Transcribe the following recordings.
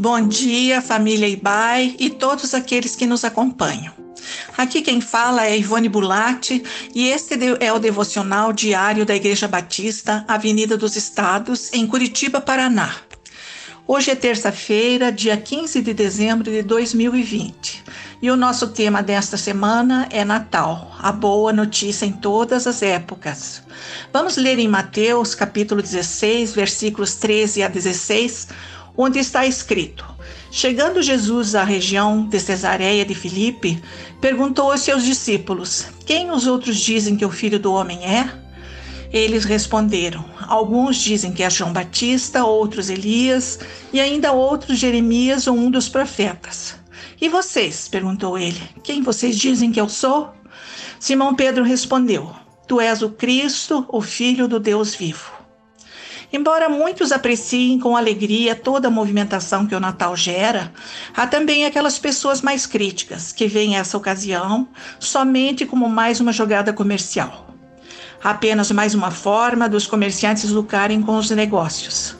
Bom dia, família Ibai e todos aqueles que nos acompanham. Aqui quem fala é Ivone Bulatti e este é o devocional diário da Igreja Batista, Avenida dos Estados, em Curitiba, Paraná. Hoje é terça-feira, dia 15 de dezembro de 2020, e o nosso tema desta semana é Natal, a boa notícia em todas as épocas. Vamos ler em Mateus, capítulo 16, versículos 13 a 16, onde está escrito: Chegando Jesus à região de Cesareia de Filipe, perguntou aos seus discípulos: Quem os outros dizem que o filho do homem é? Eles responderam: Alguns dizem que é João Batista, outros Elias e ainda outros Jeremias ou um dos profetas. E vocês? perguntou ele: Quem vocês dizem que eu sou? Simão Pedro respondeu: Tu és o Cristo, o Filho do Deus vivo. Embora muitos apreciem com alegria toda a movimentação que o Natal gera, há também aquelas pessoas mais críticas que veem essa ocasião somente como mais uma jogada comercial. Apenas mais uma forma dos comerciantes lucrarem com os negócios.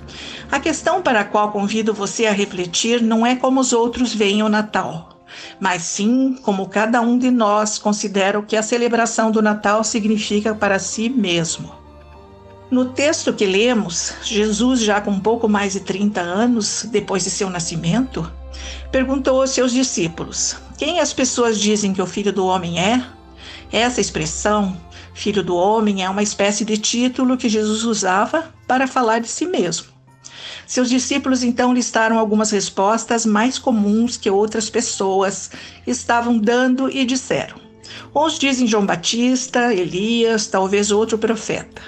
A questão para a qual convido você a refletir não é como os outros veem o Natal, mas sim como cada um de nós considera o que a celebração do Natal significa para si mesmo. No texto que lemos, Jesus, já com pouco mais de 30 anos depois de seu nascimento, perguntou aos seus discípulos: Quem as pessoas dizem que o filho do homem é? Essa expressão, filho do homem, é uma espécie de título que Jesus usava para falar de si mesmo. Seus discípulos então listaram algumas respostas mais comuns que outras pessoas estavam dando e disseram: Uns dizem João Batista, Elias, talvez outro profeta.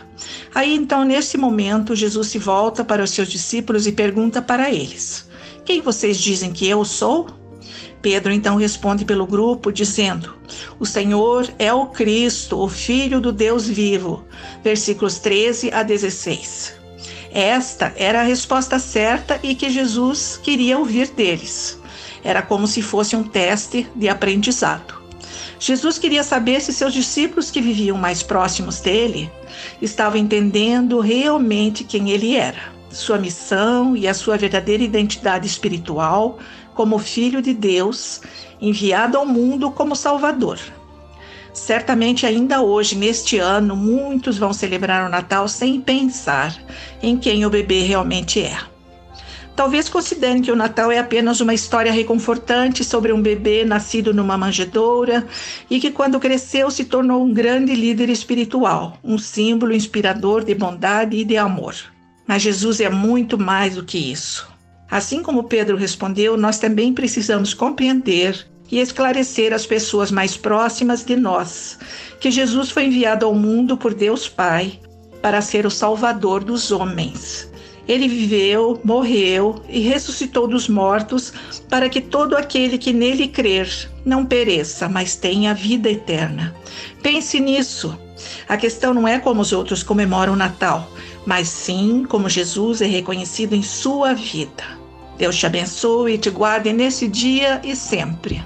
Aí então, nesse momento, Jesus se volta para os seus discípulos e pergunta para eles: Quem vocês dizem que eu sou? Pedro então responde pelo grupo, dizendo: O Senhor é o Cristo, o Filho do Deus vivo. Versículos 13 a 16. Esta era a resposta certa e que Jesus queria ouvir deles. Era como se fosse um teste de aprendizado. Jesus queria saber se seus discípulos que viviam mais próximos dele estavam entendendo realmente quem ele era, sua missão e a sua verdadeira identidade espiritual como filho de Deus, enviado ao mundo como Salvador. Certamente, ainda hoje, neste ano, muitos vão celebrar o Natal sem pensar em quem o bebê realmente é. Talvez considerem que o Natal é apenas uma história reconfortante sobre um bebê nascido numa manjedoura e que, quando cresceu, se tornou um grande líder espiritual, um símbolo inspirador de bondade e de amor. Mas Jesus é muito mais do que isso. Assim como Pedro respondeu, nós também precisamos compreender e esclarecer as pessoas mais próximas de nós que Jesus foi enviado ao mundo por Deus Pai para ser o Salvador dos homens. Ele viveu, morreu e ressuscitou dos mortos, para que todo aquele que nele crer não pereça, mas tenha vida eterna. Pense nisso. A questão não é como os outros comemoram o Natal, mas sim como Jesus é reconhecido em sua vida. Deus te abençoe e te guarde nesse dia e sempre.